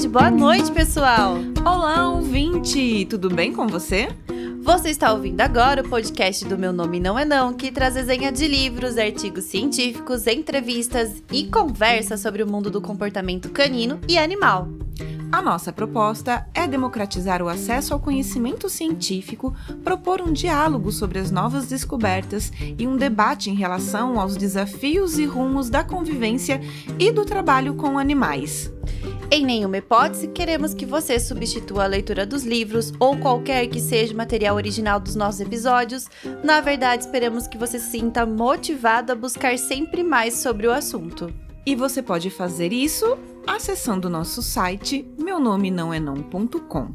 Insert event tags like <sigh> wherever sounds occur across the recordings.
tarde, boa noite, pessoal! Olá, ouvinte! Tudo bem com você? Você está ouvindo agora o podcast do Meu Nome Não É Não, que traz resenha de livros, artigos científicos, entrevistas e conversa sobre o mundo do comportamento canino e animal. A nossa proposta é democratizar o acesso ao conhecimento científico, propor um diálogo sobre as novas descobertas e um debate em relação aos desafios e rumos da convivência e do trabalho com animais. Em nenhuma hipótese, queremos que você substitua a leitura dos livros ou qualquer que seja o material original dos nossos episódios. Na verdade, esperamos que você se sinta motivado a buscar sempre mais sobre o assunto. E você pode fazer isso acessando o nosso site meu nome não é não.com.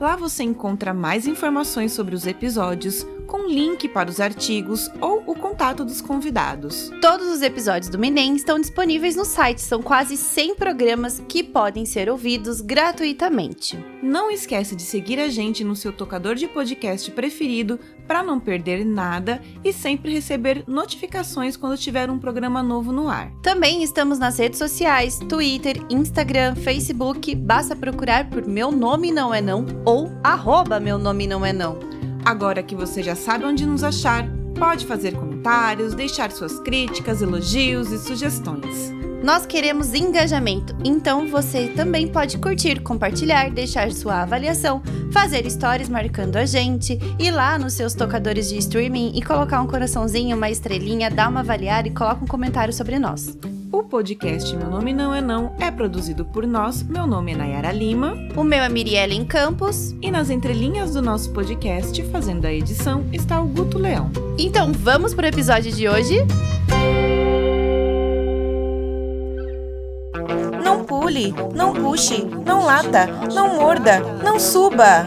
Lá você encontra mais informações sobre os episódios, com link para os artigos ou o contato dos convidados. Todos os episódios do Minem estão disponíveis no site, são quase 100 programas que podem ser ouvidos gratuitamente. Não esquece de seguir a gente no seu tocador de podcast preferido para não perder nada e sempre receber notificações quando tiver um programa novo no ar. Também estamos nas redes sociais, Twitter, Instagram, Facebook, basta procurar por Meu Nome Não É Não ou arroba Meu Nome Não É Não. Agora que você já sabe onde nos achar, pode fazer comentários, deixar suas críticas, elogios e sugestões. Nós queremos engajamento, então você também pode curtir, compartilhar, deixar sua avaliação, fazer stories marcando a gente, ir lá nos seus tocadores de streaming e colocar um coraçãozinho, uma estrelinha, dar uma avaliar e coloca um comentário sobre nós. O podcast Meu Nome Não É Não é produzido por nós. Meu nome é Nayara Lima. O meu é Mirielle Campos. E nas entrelinhas do nosso podcast, fazendo a edição, está o Guto Leão. Então vamos para o episódio de hoje? Não pule, não puxe, não lata, não morda, não suba.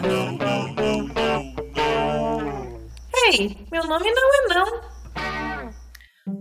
Ei, meu nome não é não.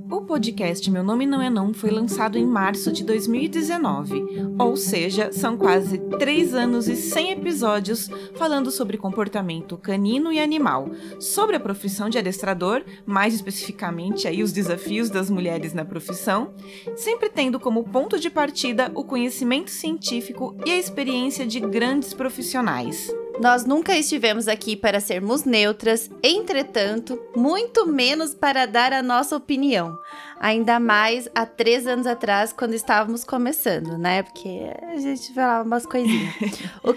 O podcast Meu Nome Não É Não foi lançado em março de 2019, ou seja, são quase 3 anos e 100 episódios falando sobre comportamento canino e animal, sobre a profissão de adestrador, mais especificamente aí os desafios das mulheres na profissão, sempre tendo como ponto de partida o conhecimento científico e a experiência de grandes profissionais. Nós nunca estivemos aqui para sermos neutras, entretanto, muito menos para dar a nossa opinião. Ainda mais há três anos atrás, quando estávamos começando, né? Porque a gente falava umas coisinhas. <laughs> o,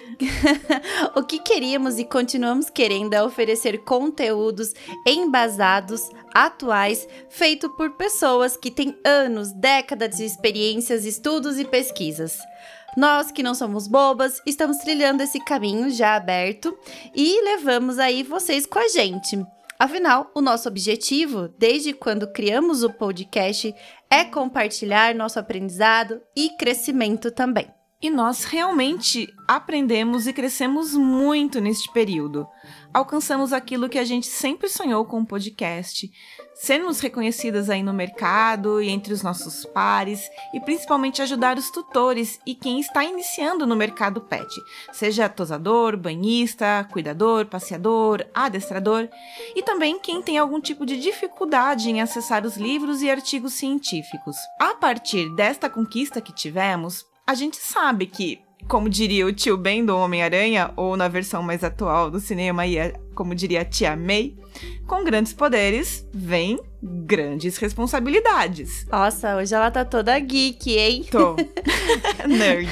<laughs> o que queríamos e continuamos querendo é oferecer conteúdos embasados, atuais, feito por pessoas que têm anos, décadas de experiências, estudos e pesquisas. Nós que não somos bobas, estamos trilhando esse caminho já aberto e levamos aí vocês com a gente. Afinal, o nosso objetivo, desde quando criamos o podcast, é compartilhar nosso aprendizado e crescimento também. E nós realmente aprendemos e crescemos muito neste período. Alcançamos aquilo que a gente sempre sonhou com o podcast, sermos reconhecidas aí no mercado e entre os nossos pares e principalmente ajudar os tutores e quem está iniciando no mercado pet, seja tosador, banhista, cuidador, passeador, adestrador e também quem tem algum tipo de dificuldade em acessar os livros e artigos científicos. A partir desta conquista que tivemos, a gente sabe que como diria o tio Ben do Homem-Aranha, ou na versão mais atual do cinema, como diria a tia May, com grandes poderes vem grandes responsabilidades. Nossa, hoje ela tá toda geek, hein? Tô. <laughs> Nerd.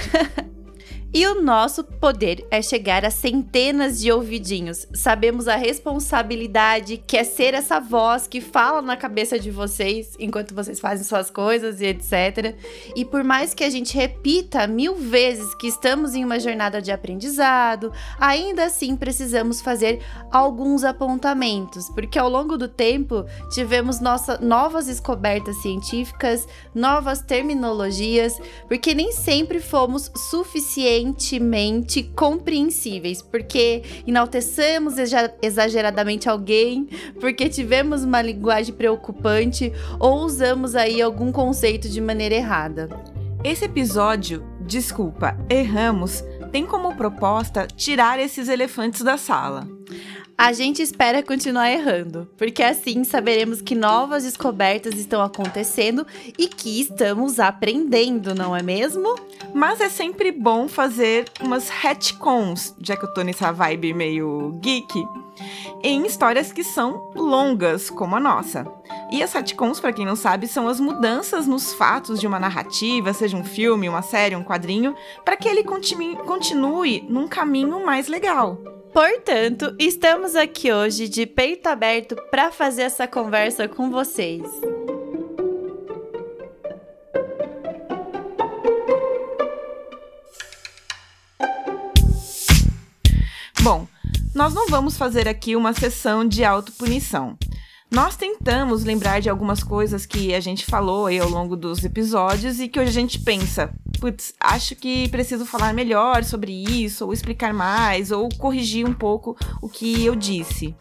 E o nosso poder é chegar a centenas de ouvidinhos. Sabemos a responsabilidade que é ser essa voz que fala na cabeça de vocês enquanto vocês fazem suas coisas e etc. E por mais que a gente repita mil vezes que estamos em uma jornada de aprendizado, ainda assim precisamos fazer alguns apontamentos, porque ao longo do tempo tivemos nossa, novas descobertas científicas, novas terminologias, porque nem sempre fomos suficientes suficientemente compreensíveis, porque enaltecemos exageradamente alguém, porque tivemos uma linguagem preocupante ou usamos aí algum conceito de maneira errada. Esse episódio, desculpa, erramos, tem como proposta tirar esses elefantes da sala. A gente espera continuar errando, porque assim saberemos que novas descobertas estão acontecendo e que estamos aprendendo, não é mesmo? Mas é sempre bom fazer umas retcons, já que eu tô nessa vibe meio geek, em histórias que são longas, como a nossa. E as retcons, para quem não sabe, são as mudanças nos fatos de uma narrativa, seja um filme, uma série, um quadrinho, para que ele continue, continue num caminho mais legal. Portanto, estamos aqui hoje de peito aberto para fazer essa conversa com vocês. Bom, nós não vamos fazer aqui uma sessão de autopunição. Nós tentamos lembrar de algumas coisas que a gente falou aí ao longo dos episódios e que hoje a gente pensa, putz, acho que preciso falar melhor sobre isso, ou explicar mais, ou corrigir um pouco o que eu disse.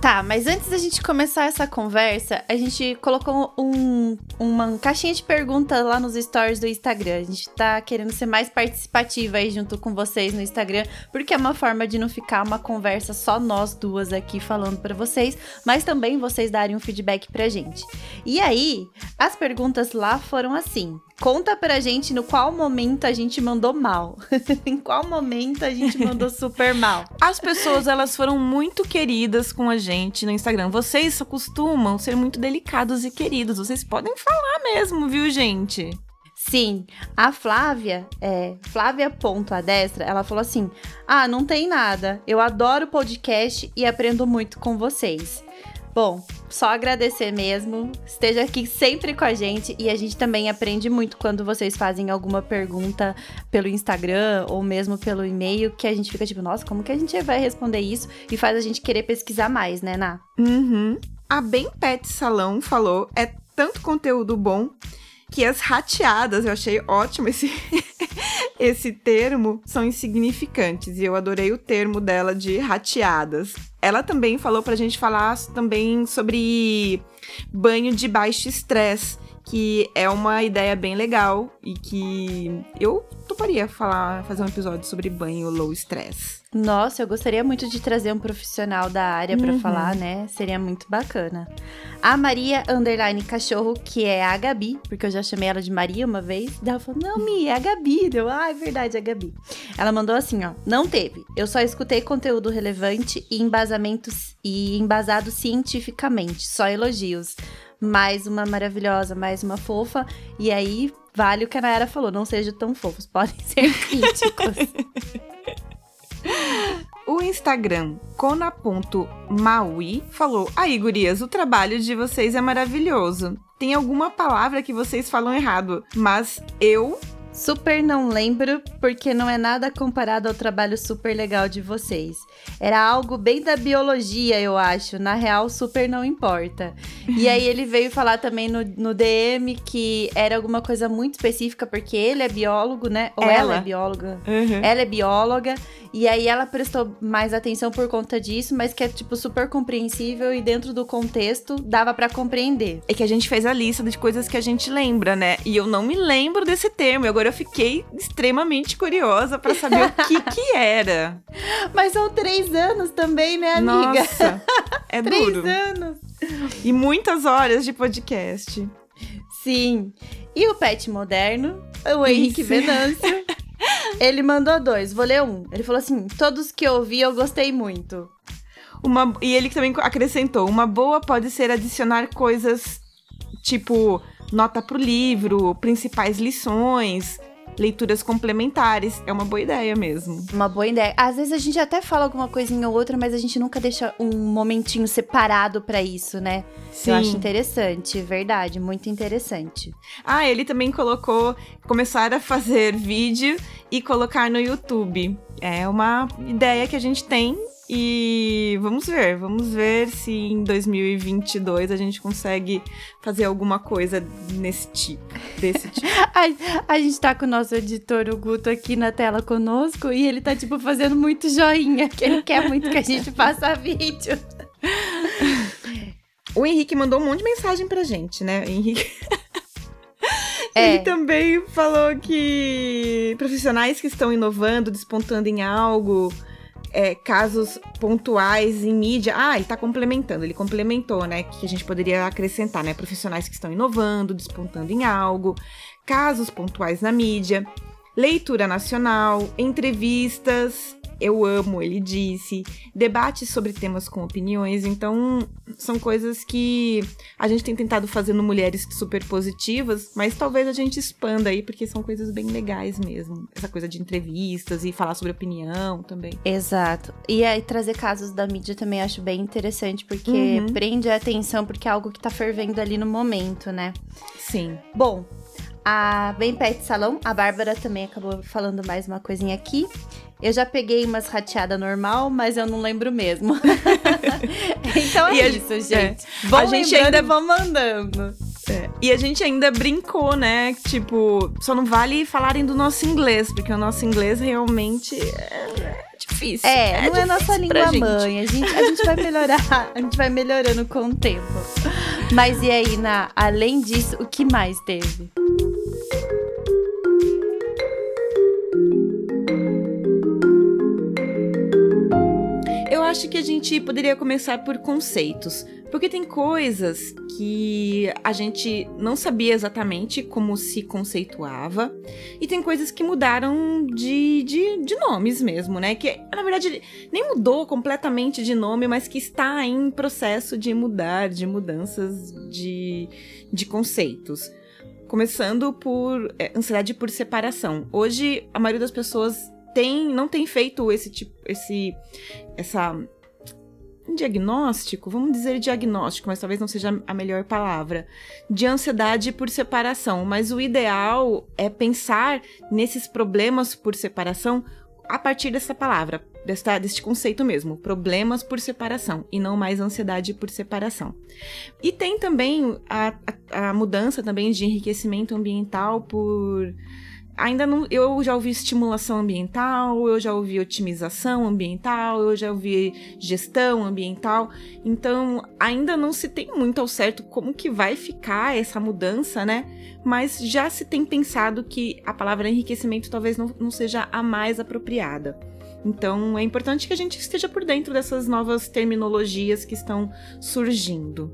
Tá, mas antes da gente começar essa conversa, a gente colocou um, uma caixinha de perguntas lá nos stories do Instagram. A gente tá querendo ser mais participativa aí junto com vocês no Instagram, porque é uma forma de não ficar uma conversa só nós duas aqui falando para vocês, mas também vocês darem um feedback pra gente. E aí, as perguntas lá foram assim: Conta pra gente no qual momento a gente mandou mal. <laughs> em qual momento a gente mandou super mal. As pessoas, elas foram muito queridas com a gente no Instagram. Vocês costumam ser muito delicados e queridos. Vocês podem falar mesmo, viu, gente? Sim, a Flávia, é, Flávia.adestra, ela falou assim: Ah, não tem nada. Eu adoro podcast e aprendo muito com vocês. Bom, só agradecer mesmo. Esteja aqui sempre com a gente e a gente também aprende muito quando vocês fazem alguma pergunta pelo Instagram ou mesmo pelo e-mail, que a gente fica tipo, nossa, como que a gente vai responder isso? E faz a gente querer pesquisar mais, né, Ná? Uhum. A Bem Pet Salão falou: é tanto conteúdo bom que as rateadas, eu achei ótimo esse, <laughs> esse termo, são insignificantes. E eu adorei o termo dela de rateadas. Ela também falou pra gente falar também sobre banho de baixo estresse, que é uma ideia bem legal e que eu toparia falar, fazer um episódio sobre banho low stress. Nossa, eu gostaria muito de trazer um profissional da área para Uhum. falar, né? Seria muito bacana. A Maria Underline Cachorro, que é a Gabi, porque eu já chamei ela de Maria uma vez. Daí ela falou: Não, Mi, é a Gabi. Deu, ah, é verdade, é a Gabi. Ela mandou assim: ó, não teve. Eu só escutei conteúdo relevante e embasamentos e embasado cientificamente. Só elogios. Mais uma maravilhosa, mais uma fofa. E aí, vale o que a Nayara falou: não sejam tão fofos, podem <laughs> ser críticos. O Instagram Kona.maui falou: Aí, gurias, o trabalho de vocês é maravilhoso. Tem alguma palavra que vocês falam errado, mas eu Super não lembro, porque não é nada comparado ao trabalho super legal de vocês. Era algo bem da biologia, eu acho. Na real, super não importa. E aí ele veio falar também no, no DM que era alguma coisa muito específica, porque ele é biólogo, né? Ou ela, Ela. é bióloga. Ela é bióloga, e aí ela prestou mais atenção por conta disso, mas que é, tipo, super compreensível e dentro do contexto dava pra compreender. É que a gente fez a lista de coisas que a gente lembra, né? E eu não me lembro desse termo. E agora eu fiquei extremamente curiosa pra saber o que <laughs> que era. Mas são três anos também, né, amiga? Nossa, <laughs> é três duro. anos. E muitas horas de podcast. Sim. E o pet moderno, o Henrique Isso. Venâncio. <laughs> Ele mandou dois, vou ler um. Ele falou assim: todos que eu vi eu gostei muito. Uma, e ele também acrescentou: uma boa pode ser adicionar coisas tipo nota pro livro, principais lições, leituras complementares. É uma boa ideia mesmo. Uma boa ideia. Às vezes a gente até fala alguma coisinha ou outra, mas a gente nunca deixa um momentinho separado pra isso, né? Eu acho interessante, verdade, muito interessante. Ah, ele também colocou começar a fazer vídeo e colocar no YouTube. É uma ideia que a gente tem e vamos ver, vamos ver se em 2022 a gente consegue fazer alguma coisa nesse tipo, desse tipo. <laughs> A, a gente tá com o nosso editor, o Guto, aqui na tela conosco e ele tá, tipo, fazendo muito joinha, que ele quer muito que a gente <laughs> faça vídeo. O Henrique mandou um monte de mensagem pra gente, né? O Henrique. <laughs> É. Ele também falou que profissionais que estão inovando, despontando em algo, é, casos pontuais em mídia. Ah, ele tá complementando, ele complementou, né? Que a gente poderia acrescentar, né? Profissionais que estão inovando, despontando em algo, casos pontuais na mídia, leitura nacional, entrevistas, eu amo, ele disse, debates sobre temas com opiniões, então são coisas que a gente tem tentado fazer no Mulheres Super Positivas, mas talvez a gente expanda aí, porque são coisas bem legais mesmo. Essa coisa de entrevistas e falar sobre opinião também. Exato. E aí trazer casos da mídia também acho bem interessante, porque uhum. prende a atenção, porque é algo que tá fervendo ali no momento, né? Sim. Bom, a Bem Pet Salão, a Bárbara também acabou falando mais uma coisinha aqui. Eu já peguei umas rateadas normal, mas eu não lembro mesmo. <laughs> então é e isso, a, gente. É. Vão a gente ainda vão mandando. É. E a gente ainda brincou, né? Tipo, só não vale falarem do nosso inglês, porque o nosso inglês realmente é difícil. É, é não é nossa língua mãe. A gente, a gente vai melhorar, a gente vai melhorando com o tempo. Mas e aí, na, além disso, o que mais teve? Acho que a gente poderia começar por conceitos, porque tem coisas que a gente não sabia exatamente como se conceituava, e tem coisas que mudaram de, de, de nomes mesmo, né? Que na verdade nem mudou completamente de nome, mas que está em processo de mudar, de mudanças de, de conceitos. Começando por é, ansiedade por separação. Hoje, a maioria das pessoas tem, não tem feito esse tipo, esse, essa um diagnóstico, vamos dizer diagnóstico, mas talvez não seja a melhor palavra, de ansiedade por separação. Mas o ideal é pensar nesses problemas por separação a partir dessa palavra, desta, deste conceito mesmo, problemas por separação, e não mais ansiedade por separação. E tem também a, a, a mudança também de enriquecimento ambiental por ainda não. Eu já ouvi estimulação ambiental, eu já ouvi otimização ambiental, eu já ouvi gestão ambiental. Então, ainda não se tem muito ao certo como que vai ficar essa mudança, né? Mas já se tem pensado que a palavra enriquecimento talvez não, não seja a mais apropriada. Então, é importante que a gente esteja por dentro dessas novas terminologias que estão surgindo.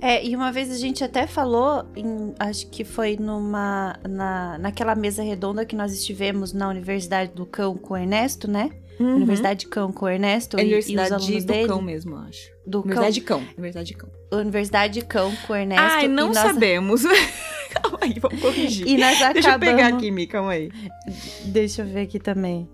É, e uma vez a gente até falou, em, acho que foi numa na, naquela mesa redonda que nós estivemos na Universidade do Cão com o Ernesto, né? Uhum. Universidade de Cão com o Ernesto é Universidade e, os alunos do dele. Cão mesmo, acho. Do Universidade Cão. de Cão. Universidade de Cão. Universidade de Cão com o Ernesto. Ai, não nós... sabemos. <laughs> calma aí, vamos corrigir. E nós acabamos... Deixa eu pegar aqui, Mi, calma aí. Deixa eu ver aqui também.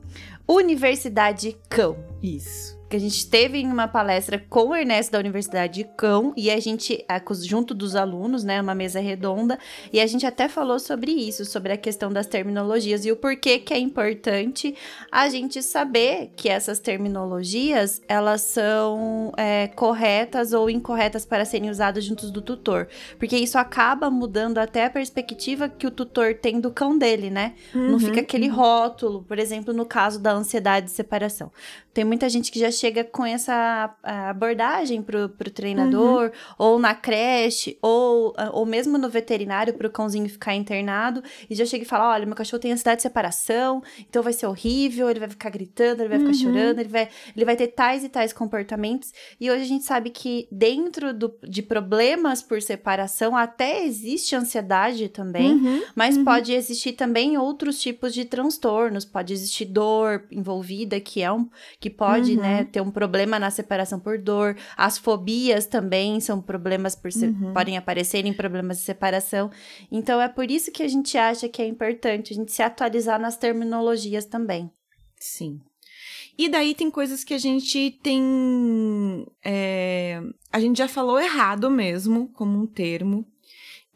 Universidade Cão. Isso que a gente teve em uma palestra com o Ernesto da Universidade de Cão e a gente, junto dos alunos, né, uma mesa redonda, e a gente até falou sobre isso, sobre a questão das terminologias e o porquê que é importante a gente saber que essas terminologias, elas são é, corretas ou incorretas para serem usadas juntos do tutor, porque isso acaba mudando até a perspectiva que o tutor tem do cão dele, né? Uhum, Não fica aquele uhum. rótulo, por exemplo, no caso da ansiedade de separação. Tem muita gente que já chega com essa abordagem pro, pro treinador, uhum. ou na creche, ou, ou mesmo no veterinário, pro cãozinho ficar internado, e já chega e fala: olha, meu cachorro tem ansiedade de separação, então vai ser horrível, ele vai ficar gritando, ele vai ficar uhum. chorando, ele vai, ele vai ter tais e tais comportamentos. E hoje a gente sabe que dentro do, de problemas por separação, até existe ansiedade também, uhum. mas uhum. pode existir também outros tipos de transtornos, pode existir dor envolvida, que é um. Que pode, né, uhum. né, ter um problema na separação por dor. As fobias também são problemas por uhum. podem aparecer em problemas de separação. Então é por isso que a gente acha que é importante a gente se atualizar nas terminologias também. Sim. E daí tem coisas que a gente tem. É, a gente já falou errado mesmo, como um termo.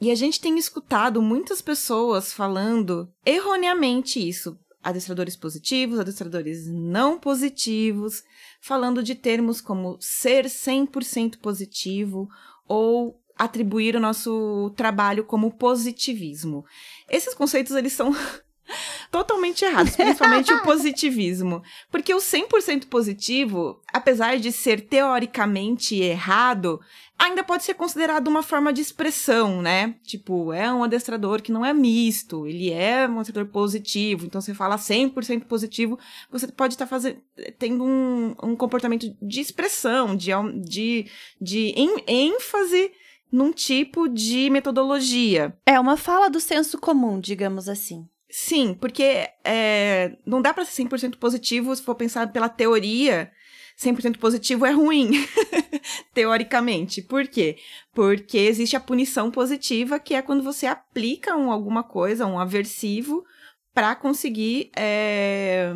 E a gente tem escutado muitas pessoas falando erroneamente isso adestradores positivos, adestradores não positivos, falando de termos como ser 100% positivo ou atribuir o nosso trabalho como positivismo. Esses conceitos eles são totalmente errados, principalmente o <laughs> positivismo. Porque o 100% positivo, apesar de ser teoricamente errado, ainda pode ser considerado uma forma de expressão, né? Tipo, é um adestrador que não é misto, ele é um adestrador positivo, então você fala 100% positivo, você pode estar tá fazendo, tendo um, um comportamento de expressão, de, de, de ênfase num tipo de metodologia. É uma fala do senso comum, digamos assim. Sim, porque é, não dá para ser 100% positivo se for pensar pela teoria 100% positivo é ruim, <laughs> teoricamente. Por quê? Porque existe a punição positiva, que é quando você aplica um, alguma coisa, um aversivo, para conseguir é,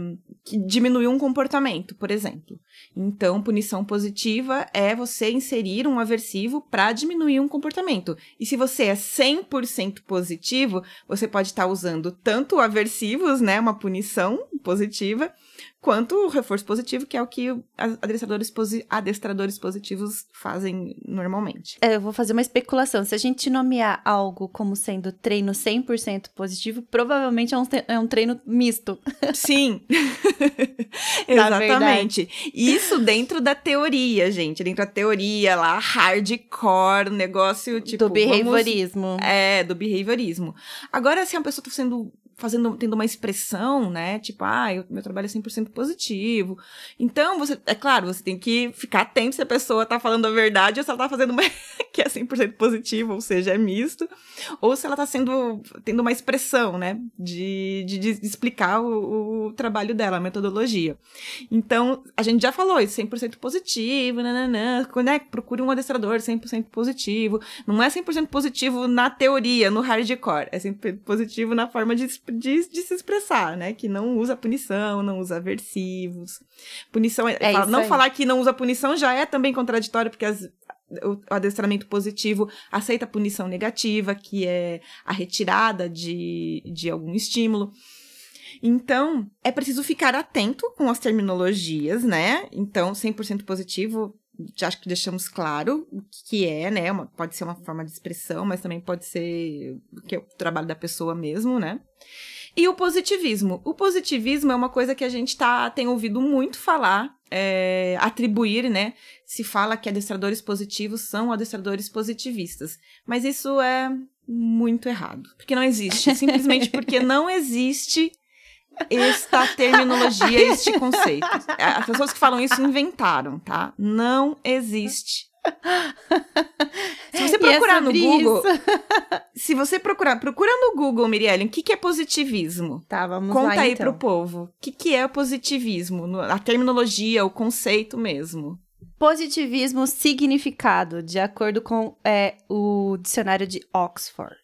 diminuir um comportamento, por exemplo. Então, punição positiva é você inserir um aversivo para diminuir um comportamento. E se você é 100% positivo, você pode estar tá usando tanto aversivos, né, uma punição positiva, quanto o reforço positivo, que é o que adestradores, posi adestradores positivos fazem normalmente. É, eu vou fazer uma especulação. Se a gente nomear algo como sendo treino 100% positivo, provavelmente é um, é um treino misto. <laughs> Sim. <laughs> Exatamente. Isso dentro da teoria, gente. Dentro da teoria lá, hardcore, negócio tipo. Do behaviorismo. Vamos... É, do behaviorismo. Agora, se a pessoa está sendo fazendo, tendo uma expressão, né? Tipo, ah, eu, meu trabalho é 100% positivo. Então, você, é claro, você tem que ficar atento se a pessoa tá falando a verdade ou se ela tá fazendo uma <laughs> que é 100% positivo, ou seja, é misto, ou se ela tá sendo, tendo uma expressão, né? De, de, de explicar o, o, trabalho dela, a metodologia. Então, a gente já falou isso, 100% positivo, nananã, né? Procure um adestrador 100% positivo. Não é 100% positivo na teoria, no hardcore, é 100% positivo na forma de de, de se expressar, né? Que não usa punição, não usa aversivos. Punição, é, fala, não aí. falar que não usa punição já é também contraditório, porque as, o adestramento positivo aceita a punição negativa, que é a retirada de, de algum estímulo. Então, é preciso ficar atento com as terminologias, né? Então, 100% positivo, acho que deixamos claro o que é, né? Uma, pode ser uma forma de expressão, mas também pode ser que é o trabalho da pessoa mesmo, né? E o positivismo. O positivismo é uma coisa que a gente tá, tem ouvido muito falar, é, atribuir, né? Se fala que adestradores positivos são adestradores positivistas. Mas isso é muito errado. Porque não existe. Simplesmente porque <laughs> não existe esta <laughs> terminologia, este conceito. As pessoas que falam isso inventaram, tá? Não existe. Se você procurar é no Google, <laughs> se você procurar, procura no Google, Mirielle, o que, que é positivismo? Tá, vamos Conta lá, aí então. pro povo. O que, que é positivismo? A terminologia, o conceito mesmo. Positivismo, significado, de acordo com é, o dicionário de Oxford.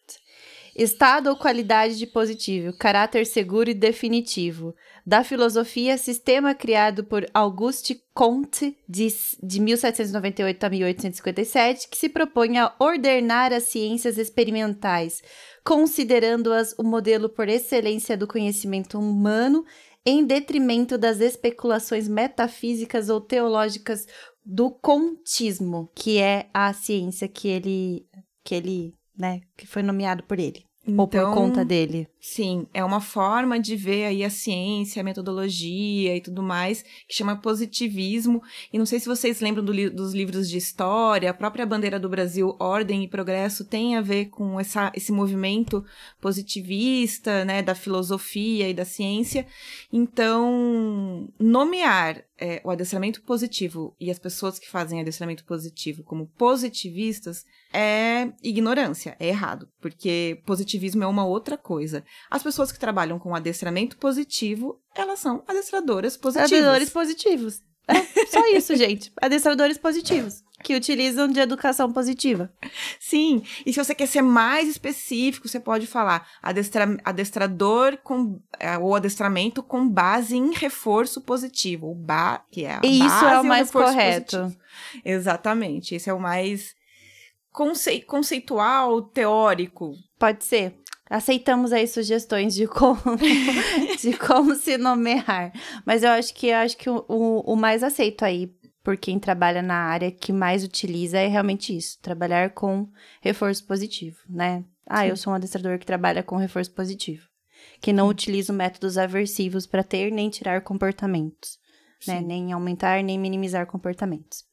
Estado ou qualidade de positivo, caráter seguro e definitivo. Da filosofia, sistema criado por Auguste Comte, de, de 1798 a 1857, que se propõe a ordenar as ciências experimentais, considerando-as o modelo por excelência do conhecimento humano, em detrimento das especulações metafísicas ou teológicas do contismo, que é a ciência que ele, que ele né? Que foi nomeado por ele. Então, ou por então, conta dele. Sim, é uma forma de ver aí a ciência, a metodologia e tudo mais, que chama positivismo. E não sei se vocês lembram do li dos livros de história, a própria bandeira do Brasil, Ordem e Progresso, tem a ver com essa, esse movimento positivista, né, da filosofia e da ciência. Então, nomear é, o adestramento positivo e as pessoas que fazem adestramento positivo como positivistas é ignorância, é errado, porque positivismo é uma outra coisa. As pessoas que trabalham com adestramento positivo, elas são adestradoras positivas. Adestradores positivos. É, só isso, gente. Adestradores positivos que utilizam de educação positiva. Sim, e se você quer ser mais específico, você pode falar adestra, adestrador com é, ou adestramento com base em reforço positivo, o ba, que é a e Isso é o mais correto. Positivo. Exatamente, esse é o mais conce, conceitual, teórico. Pode ser. Aceitamos aí sugestões de como, <laughs> de como se nomear. Mas eu acho que eu acho que o, o, o mais aceito aí por quem trabalha na área que mais utiliza é realmente isso, trabalhar com reforço positivo, né? Ah, Sim. eu sou um adestrador que trabalha com reforço positivo. que não utilizam métodos aversivos para ter nem tirar comportamentos, né? Sim. Nem aumentar nem minimizar comportamentos.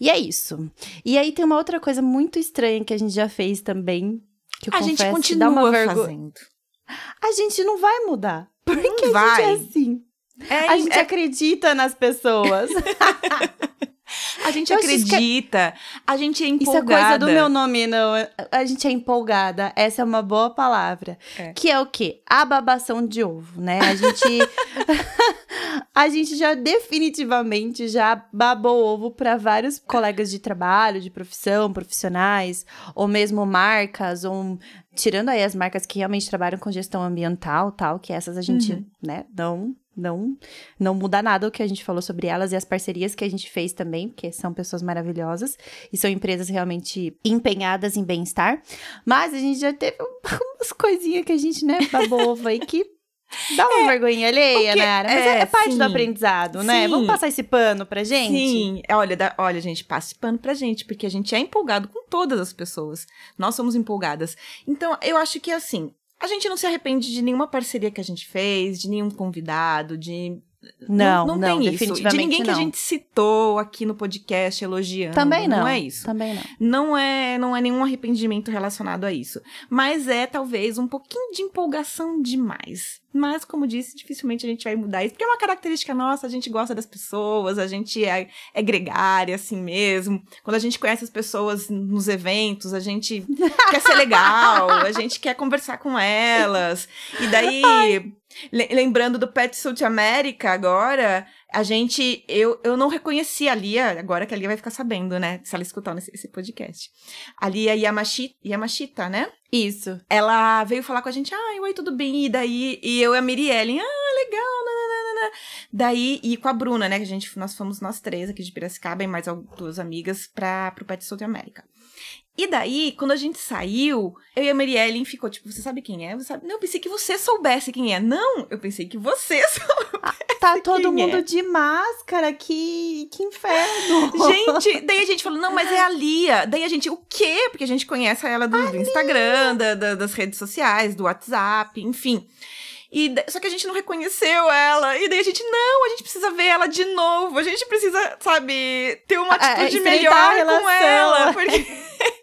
E é isso. E aí tem uma outra coisa muito estranha que a gente já fez também, que eu A gente confesso que dá continua uma vergonha. fazendo. A gente não vai mudar. Porque Não a gente vai. é assim. É, A gente é- acredita nas pessoas. <laughs> a gente Eu que é- acredita, a gente é Isso é empolgada. coisa do meu nome, não. A gente é empolgada. Essa é uma boa palavra. É. Que é o quê? A babação de ovo, né? A gente. <laughs> a gente já definitivamente já babou ovo para vários colegas de trabalho, de profissão, profissionais, ou mesmo marcas, ou tirando aí as marcas que realmente trabalham com gestão ambiental, tal, que essas a gente, Uhum. né, não não não muda nada o que a gente falou sobre elas e as parcerias que a gente fez também, porque são pessoas maravilhosas e são empresas realmente empenhadas em bem-estar. Mas a gente já teve um- <laughs> umas coisinhas que a gente, né, babou ovo aí que dá uma vergonha alheia, porque- né, Ara? Mas é, é, é parte sim. do aprendizado, né? Sim. Vamos passar esse pano pra gente? Sim, é, olha, dá- olha, gente, passe pano pra gente, porque a gente é empolgado com todas as pessoas. Nós somos empolgadas. Então, eu acho que assim, a gente não se arrepende de nenhuma parceria que a gente fez, de nenhum convidado, de. Não, não, não, tem isso. De ninguém que a não. gente citou aqui no podcast elogiando. Também não. Não é isso. Também não. Não é, não é nenhum arrependimento relacionado a isso. Mas é talvez um pouquinho de empolgação demais. Mas, como disse, dificilmente a gente vai mudar isso, porque é uma característica nossa, a gente gosta das pessoas, a gente é, é gregária assim mesmo. Quando a gente conhece as pessoas nos eventos, a gente <laughs> quer ser legal, a gente quer conversar com elas. E daí, le- lembrando do Pet Suit América agora, a gente. Eu, eu não reconheci a Lia, agora que a Lia vai ficar sabendo, né? Se ela escutar esse, esse podcast. A Lia Yamashita, Yamashita, né? Isso. Ela veio falar com a gente, ai, oi, tudo bem? E daí, e eu e a Mirielle, ah, legal, nananana. Daí, e com a Bruna, né? Que a gente, nós fomos nós três aqui de Piracicaba e mais duas amigas para pro Pet South América. E daí, quando a gente saiu, eu e a Mariellen ficou tipo, você sabe quem é? Você sabe? Não, eu pensei que você soubesse quem é. Não, eu pensei que você <laughs> soubesse. Tá todo é. mundo de máscara, que, que inferno. <laughs> Gente, daí a gente falou, não, mas é a Lia. Daí a gente, o quê? Porque a gente conhece ela do, do Instagram, da- da- das redes sociais, do WhatsApp, enfim. E, só que a gente não reconheceu ela. E daí a gente, não, a gente precisa ver ela de novo. A gente precisa, sabe, ter uma É, atitude estreitar a melhor com ela. <laughs> Porque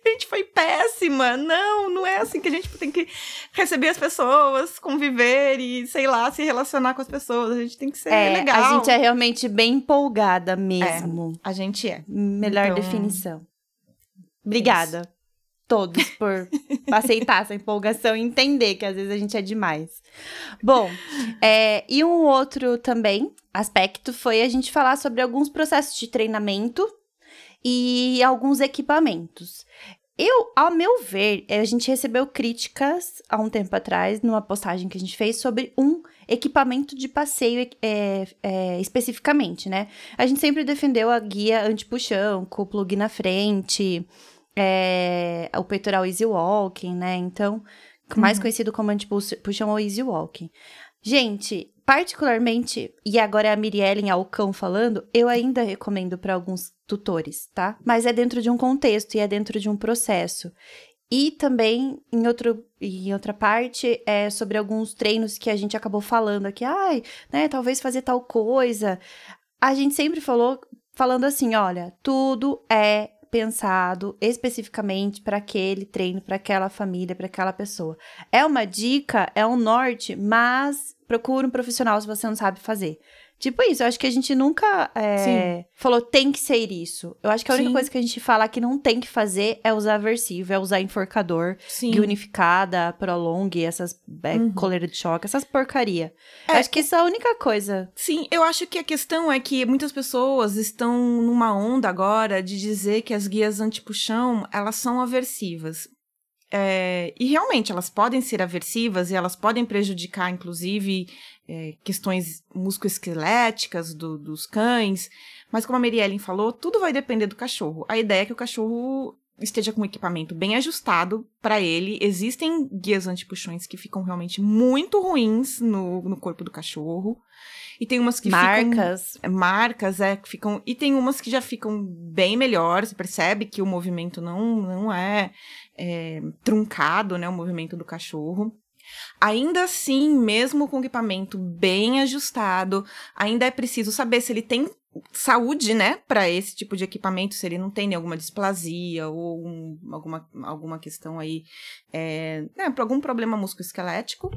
a gente foi péssima. Não, não é assim que a gente tem que receber as pessoas, conviver e, sei lá, se relacionar com as pessoas. A gente tem que ser É, legal. a gente é realmente bem empolgada mesmo. A gente é. Melhor Então, definição. Obrigada. Todos por aceitar essa empolgação e entender que às vezes a gente é demais. Bom, é, e um outro também aspecto foi a gente falar sobre alguns processos de treinamento e alguns equipamentos. Eu, ao meu ver, a gente recebeu críticas há um tempo atrás, numa postagem que a gente fez, sobre um equipamento de passeio é, é, especificamente, né? A gente sempre defendeu a guia anti-puxão, com o plug na frente, é, o peitoral easy walking, né? Então, mais conhecido como anti-puxão ou easy walking. Gente, particularmente, e agora é a Miriellen Alcão falando, eu ainda recomendo para alguns tutores, tá? Mas é dentro de um contexto e é dentro de um processo. E também, em, outro, em outra parte, é sobre alguns treinos que a gente acabou falando aqui. Ai, né, talvez fazer tal coisa. A gente sempre falou, falando assim, olha, tudo é pensado especificamente para aquele treino, para aquela família, para aquela pessoa. É uma dica, é um norte, mas procura um profissional se você não sabe fazer. Tipo isso, eu acho que a gente nunca é, falou tem que ser isso. Eu acho que a única Sim. coisa que a gente fala que não tem que fazer é usar aversivo, é usar enforcador, Sim. guia unificada, prolong, essas é, Uhum. coleira de choque, essas porcaria. É, Eu acho que isso é a única coisa. Sim, eu acho que a questão é que muitas pessoas estão numa onda agora de dizer que as guias anti-puxão, elas são aversivas. É, e realmente, elas podem ser aversivas e elas podem prejudicar, inclusive, é, questões musculoesqueléticas do- dos cães. Mas como a Mary Ellen falou, tudo vai depender do cachorro. A ideia é que o cachorro esteja com o equipamento bem ajustado para ele. Existem guias antipuxões que ficam realmente muito ruins no, no corpo do cachorro. E tem umas que ficam Marcas. marcas, é, que ficam. E tem umas que já ficam bem melhor. Você percebe que o movimento não, não é, é, truncado, né? O movimento do cachorro. Ainda assim, mesmo com equipamento bem ajustado, ainda é preciso saber se ele tem saúde, né, para esse tipo de equipamento, se ele não tem nenhuma displasia ou um, alguma, alguma questão aí, é, né, algum problema musculoesquelético.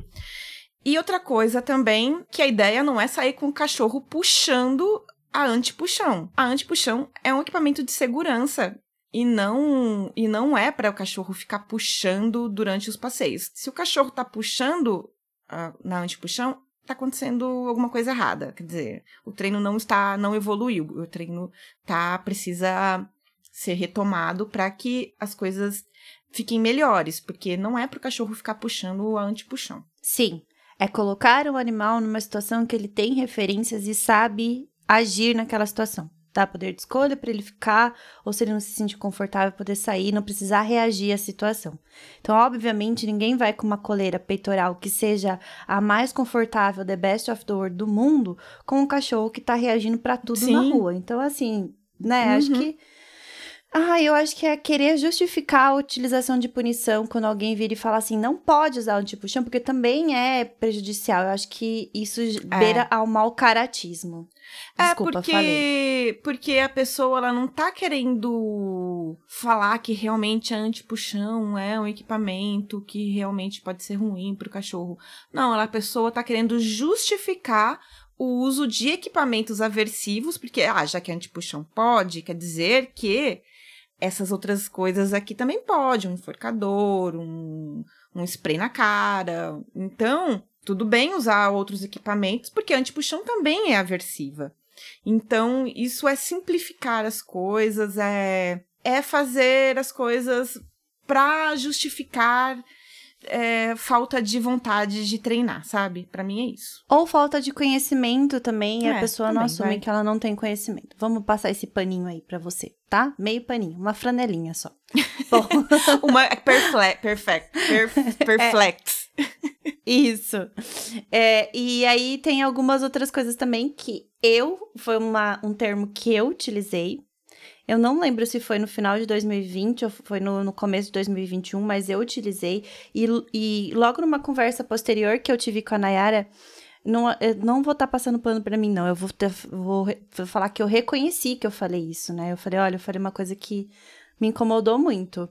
E outra coisa também, que a ideia não é sair com o cachorro puxando a antipuxão. A antipuxão é um equipamento de segurança e não e não é para o cachorro ficar puxando durante os passeios. Se o cachorro está puxando uh, na antipuxão, está acontecendo alguma coisa errada. Quer dizer, o treino não está, não evoluiu. O treino tá precisa ser retomado para que as coisas fiquem melhores, porque não é para o cachorro ficar puxando a antipuxão. Sim, é colocar o animal numa situação que ele tem referências e sabe agir naquela situação. Dá poder de escolha para ele ficar, ou se ele não se sentir confortável, poder sair, não precisar reagir à situação. Então, obviamente, ninguém vai com uma coleira peitoral que seja a mais confortável, the best of the world do mundo, com um cachorro que tá reagindo para tudo Sim. na rua. Então, assim, né, uhum. acho que ah, eu acho que é querer justificar a utilização de punição quando alguém vira e fala assim, não pode usar o antipuxão, porque também é prejudicial. Eu acho que isso é. beira ao mau caratismo. É, Desculpa, é, porque, falei. porque a pessoa ela não tá querendo falar que realmente a antipuxão é um equipamento que realmente pode ser ruim pro cachorro. Não, ela, a pessoa tá querendo justificar o uso de equipamentos aversivos, porque, ah, já que a antipuxão pode, quer dizer que essas outras coisas aqui também pode, um enforcador, um, um spray na cara. Então, tudo bem usar outros equipamentos, porque a antipuxão também é aversiva. Então, isso é simplificar as coisas, é, é fazer as coisas para justificar é, falta de vontade de treinar, sabe? Para mim é isso. Ou falta de conhecimento também, é, a pessoa também, não assume vai. que ela não tem conhecimento. Vamos passar esse paninho aí para você, tá? Meio paninho, uma franelinha só. <laughs> <laughs> uma perfle perfect, perf <laughs> perflex. É. Isso. É, e aí tem algumas outras coisas também que eu, foi uma, um termo que eu utilizei eu não lembro se foi no final de 2020 ou foi no, no começo de 2021, mas eu utilizei. E, e logo numa conversa posterior que eu tive com a Nayara, não, eu não vou estar tá passando pano para mim, não. Eu vou, ter, vou, vou falar que eu reconheci que eu falei isso, né? Eu falei, olha, eu falei uma coisa que me incomodou muito.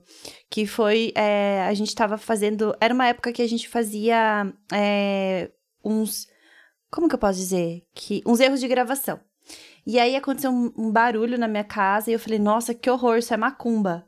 Que foi, é, a gente estava fazendo, era uma época que a gente fazia é, uns, como que eu posso dizer? que Uns erros de gravação. E aí aconteceu um, um barulho na minha casa e eu falei, nossa, que horror, isso é macumba.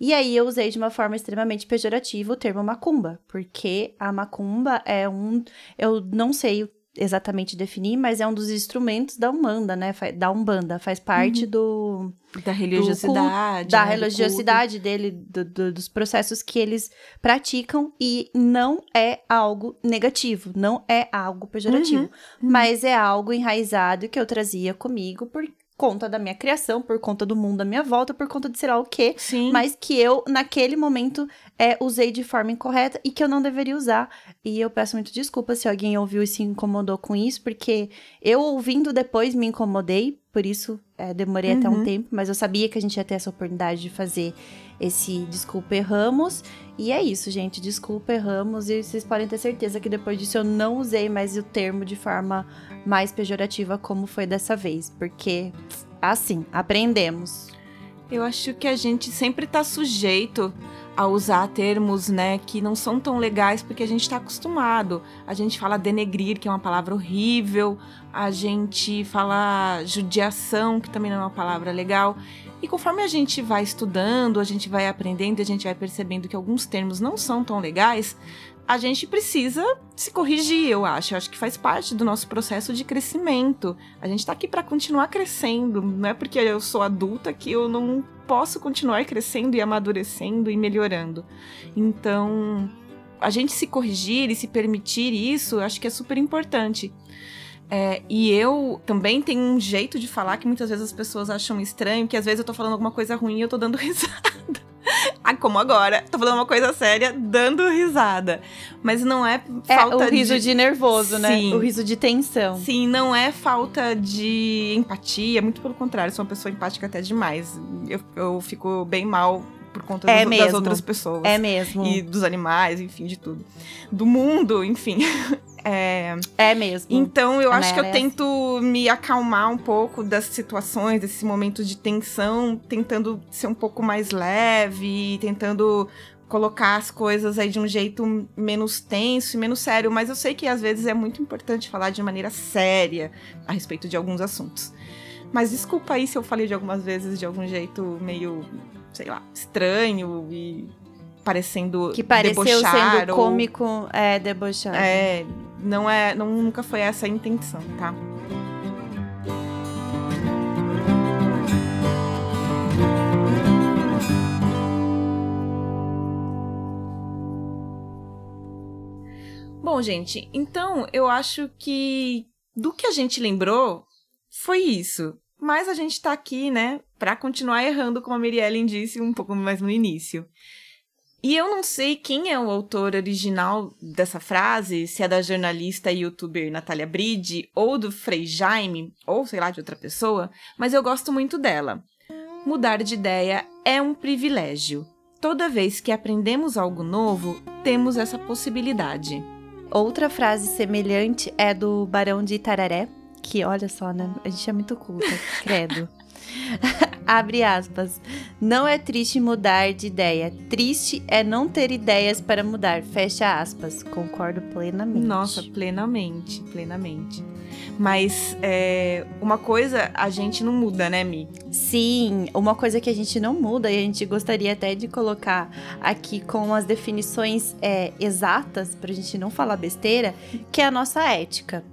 E aí eu usei de uma forma extremamente pejorativa o termo macumba, porque a macumba é um. Eu não sei exatamente definir, mas é um dos instrumentos da Umbanda, né? Da Umbanda, faz parte uhum. do da religiosidade, do, da né? religiosidade dele, do, do, dos processos que eles praticam e não é algo negativo, não é algo pejorativo, uhum. Uhum. mas é algo enraizado que eu trazia comigo por conta da minha criação, por conta do mundo à minha volta, por conta de sei lá o quê, Sim. mas que eu, naquele momento, é, usei de forma incorreta e que eu não deveria usar. E eu peço muito desculpa se alguém ouviu e se incomodou com isso, porque eu ouvindo depois me incomodei, por isso é, demorei uhum. até um uhum. tempo, mas eu sabia que a gente ia ter essa oportunidade de fazer esse Desculpa Erramos. E é isso, gente. Desculpa Erramos. E vocês podem ter certeza que depois disso eu não usei mais o termo de forma mais pejorativa como foi dessa vez. Porque, assim, aprendemos. Eu acho que a gente sempre tá sujeito a usar termos, né, que não são tão legais porque a gente está acostumado. A gente fala denegrir, que é uma palavra horrível, a gente fala judiação, que também não é uma palavra legal. E conforme a gente vai estudando, a gente vai aprendendo, a gente vai percebendo que alguns termos não são tão legais, a gente precisa se corrigir, eu acho. Eu acho que faz parte do nosso processo de crescimento. A gente está aqui para continuar crescendo. Não é porque eu sou adulta que eu não posso continuar crescendo e amadurecendo e melhorando. Então, a gente se corrigir e se permitir isso, eu acho que é super importante. É, e eu também tenho um jeito de falar que muitas vezes as pessoas acham estranho, que às vezes eu tô falando alguma coisa ruim e eu tô dando <laughs> risada. Ah, como agora, tô falando uma coisa séria, dando risada. Mas não é falta é, o riso de... de nervoso, né? Sim. O riso de tensão. Sim, não é falta de empatia, muito pelo contrário, sou uma pessoa empática até demais. Eu, eu fico bem mal por conta É dos- mesmo. das outras pessoas. É mesmo. E dos animais, enfim, de tudo. Do mundo, enfim. <laughs> É, É mesmo. então eu acho que eu é tento me acalmar um pouco das situações, desse momento de tensão, tentando ser um pouco mais leve, tentando colocar as coisas aí de um jeito menos tenso e menos sério, mas eu sei que às vezes é muito importante falar de maneira séria a respeito de alguns assuntos. Mas desculpa aí se eu falei de algumas vezes de algum jeito meio, sei lá, estranho e parecendo que pareceu debochar sendo ou- cômico, é, debochado. é, não é, não, nunca foi essa a intenção, tá? Bom, gente, então eu acho que do que a gente lembrou foi isso. Mas a gente tá aqui, né, pra continuar errando, como a Miriellen disse um pouco mais no início. E eu não sei quem é o autor original dessa frase, se é da jornalista e youtuber Natália Bride, ou do Frei Jaime, ou sei lá, de outra pessoa, mas eu gosto muito dela. Mudar de ideia é um privilégio. Toda vez que aprendemos algo novo, temos essa possibilidade. Outra frase semelhante é do Barão de Itararé, que olha só, né? A gente é muito culta, credo. <laughs> Abre aspas. Não é triste mudar de ideia. Triste é não ter ideias para mudar. Fecha aspas. Concordo plenamente. Nossa, plenamente, plenamente. Mas é, uma coisa a gente não muda, né, Mi? Sim, uma coisa que a gente não muda e a gente gostaria até de colocar aqui com as definições é, exatas, pra gente não falar besteira, que é a nossa ética.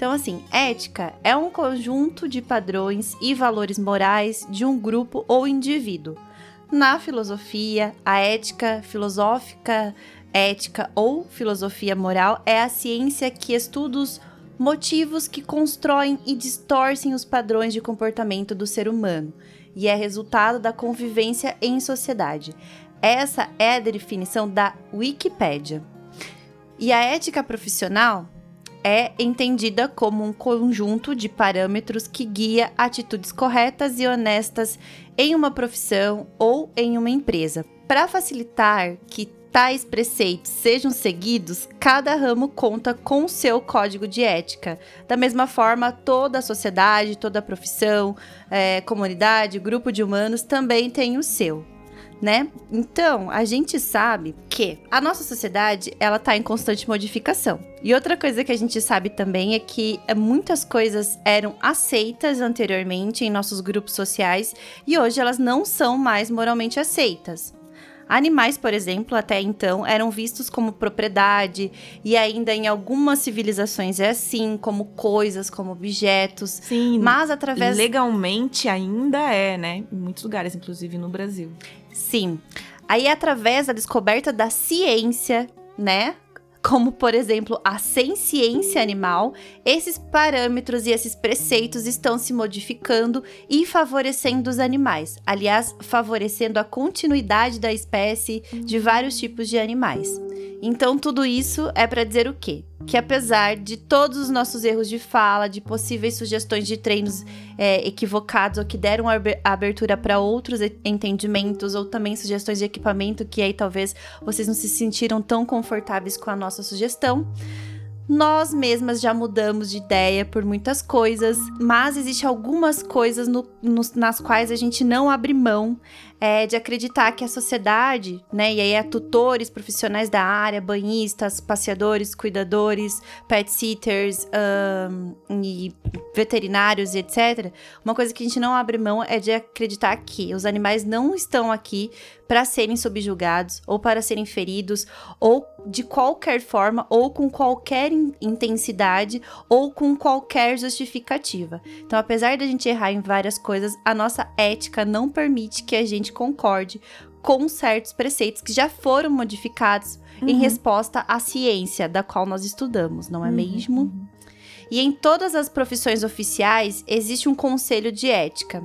Então, assim, ética é um conjunto de padrões e valores morais de um grupo ou indivíduo. Na filosofia, a ética filosófica, ética ou filosofia moral é a ciência que estuda os motivos que constroem e distorcem os padrões de comportamento do ser humano e é resultado da convivência em sociedade. Essa é a definição da Wikipédia. E a ética profissional é entendida como um conjunto de parâmetros que guia atitudes corretas e honestas em uma profissão ou em uma empresa. Para facilitar que tais preceitos sejam seguidos, cada ramo conta com seu código de ética. Da mesma forma, toda a sociedade, toda a profissão, eh, comunidade, grupo de humanos também tem o seu né? Então, a gente sabe que a nossa sociedade, ela tá em constante modificação. E outra coisa que a gente sabe também é que muitas coisas eram aceitas anteriormente em nossos grupos sociais e hoje elas não são mais moralmente aceitas. Animais, por exemplo, até então eram vistos como propriedade, e ainda em algumas civilizações é assim, como coisas, como objetos. Sim, Mas através legalmente ainda é, né? Em muitos lugares, inclusive no Brasil. Sim. Aí, através da descoberta da ciência, né? Como, por exemplo, a ciência animal, esses parâmetros e esses preceitos estão se modificando e favorecendo os animais. Aliás, favorecendo a continuidade da espécie de vários tipos de animais. Então, tudo isso é para dizer o quê? Que apesar de todos os nossos erros de fala, de possíveis sugestões de treinos é, equivocados ou que deram abe- abertura para outros entendimentos, ou também sugestões de equipamento que aí talvez vocês não se sentiram tão confortáveis com a nossa sugestão. Nós mesmas já mudamos de ideia por muitas coisas, mas existe algumas coisas no- nos- nas quais a gente não abre mão é, de acreditar que a sociedade, né, e aí é tutores, profissionais da área, banhistas, passeadores, cuidadores, pet sitters ahn, e veterinários e etc. Uma coisa que a gente não abre mão é de acreditar que os animais não estão aqui para serem subjugados ou para serem feridos ou de qualquer forma ou com qualquer in- intensidade ou com qualquer justificativa. Então, apesar da gente errar em várias coisas, a nossa ética não permite que a gente concorde com certos preceitos que já foram modificados em Uhum. resposta à ciência da qual nós estudamos, não é Uhum, mesmo? E em todas as profissões oficiais existe um conselho de ética.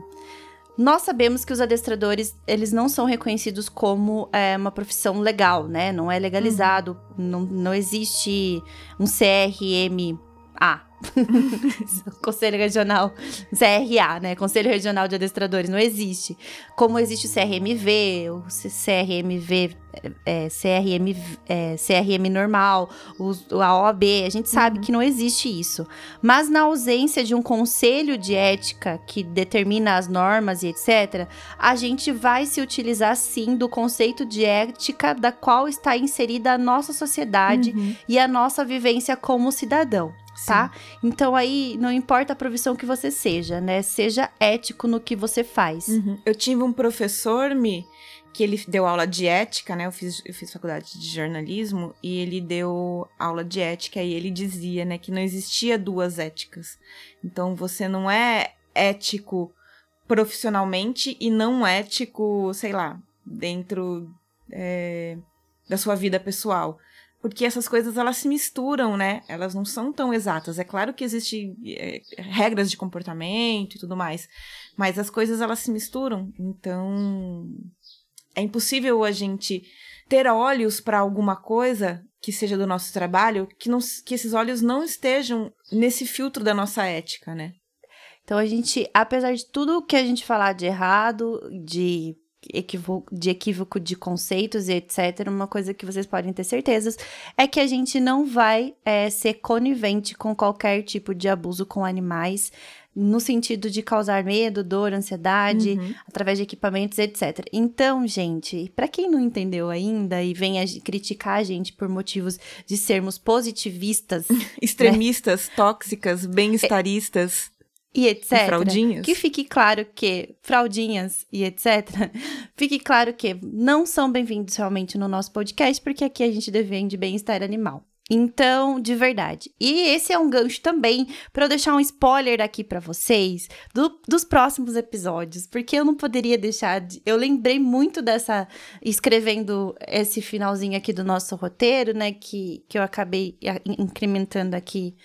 Nós sabemos que os adestradores, eles não são reconhecidos como é, uma profissão legal, né? Não é legalizado, não, não existe um CRM A. <laughs> Conselho Regional CRA, né? Conselho Regional de Adestradores não existe. Como existe o CRMV, o CRMV, é, CRM, é, CRM normal, o, a OAB, a gente sabe uhum. que não existe isso. Mas na ausência de um conselho de ética que determina as normas e etc., a gente vai se utilizar sim do conceito de ética da qual está inserida a nossa sociedade uhum. e a nossa vivência como cidadão tá? Então aí não importa a profissão que você seja, né? Seja ético no que você faz. Uhum. Eu tive um professor me que ele deu aula de ética, né? Eu fiz, eu fiz faculdade de jornalismo e ele deu aula de ética e ele dizia, né, que não existia duas éticas. Então você não é ético profissionalmente e não ético, sei lá, dentro é, da sua vida pessoal porque essas coisas elas se misturam, né? Elas não são tão exatas. É claro que existem é, regras de comportamento e tudo mais, mas as coisas elas se misturam. Então é impossível a gente ter olhos para alguma coisa que seja do nosso trabalho que, não, que esses olhos não estejam nesse filtro da nossa ética, né? Então a gente, apesar de tudo que a gente falar de errado, de de equívoco de conceitos e etc., uma coisa que vocês podem ter certezas é que a gente não vai é, ser conivente com qualquer tipo de abuso com animais, no sentido de causar medo, dor, ansiedade, uhum. através de equipamentos, etc. Então, gente, para quem não entendeu ainda e vem a criticar a gente por motivos de sermos positivistas, <laughs> extremistas, né? tóxicas, bem-estaristas, e etc. E fraldinhas. Que fique claro que fraldinhas e etc. <laughs> Fique claro que não são bem-vindos realmente no nosso podcast, porque aqui a gente defende bem-estar animal. Então, de verdade. E esse é um gancho também para eu deixar um spoiler aqui para vocês do, dos próximos episódios, porque eu não poderia deixar de. Eu lembrei muito dessa. escrevendo esse finalzinho aqui do nosso roteiro, né? Que, que eu acabei incrementando aqui,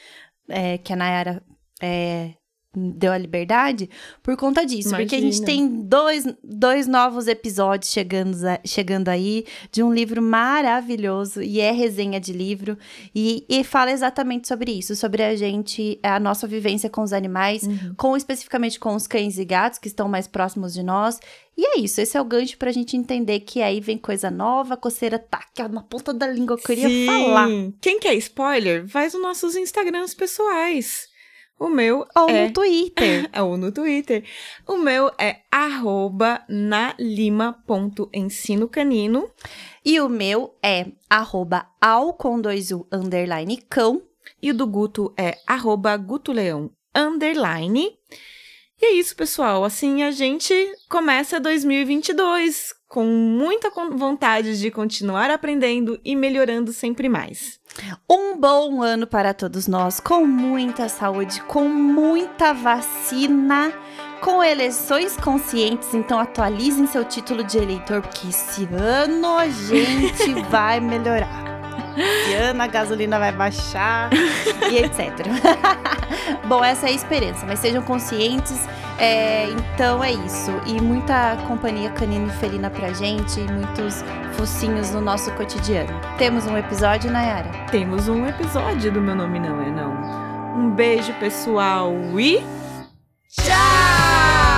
é, que a Nayara é, deu a liberdade por conta disso. Imagina. Porque a gente tem dois, dois novos episódios chegando, chegando aí de um livro maravilhoso e é resenha de livro e, e fala exatamente sobre isso, sobre a gente, a nossa vivência com os animais, uhum. com especificamente com os cães e gatos que estão mais próximos de nós. E é isso, esse é o gancho pra gente entender que aí vem coisa nova, coceira tá aqui na ponta da língua, eu queria Sim. falar. Quem quer spoiler, vai nos nossos Instagrams pessoais. O meu ou é... no Twitter. <laughs> ou no Twitter. O meu é arroba nalima.ensinocanino. E o meu é arroba ao com dois u underline cão. E o do Guto é arroba gutoleão underline. E é isso, pessoal. Assim a gente começa 2022 com muita vontade de continuar aprendendo e melhorando sempre mais. Um bom ano para todos nós, com muita saúde, com muita vacina, com eleições conscientes. Então atualizem seu título de eleitor, porque esse ano a gente <laughs> vai melhorar. Ano a gasolina vai baixar e etc. <laughs> bom, essa é a esperança, mas sejam conscientes é, então é isso. E muita companhia canina e felina pra gente, muitos focinhos no nosso cotidiano. Temos um episódio, Nayara? Temos um episódio do Meu Nome Não É Não. Um beijo, pessoal, e. Tchau!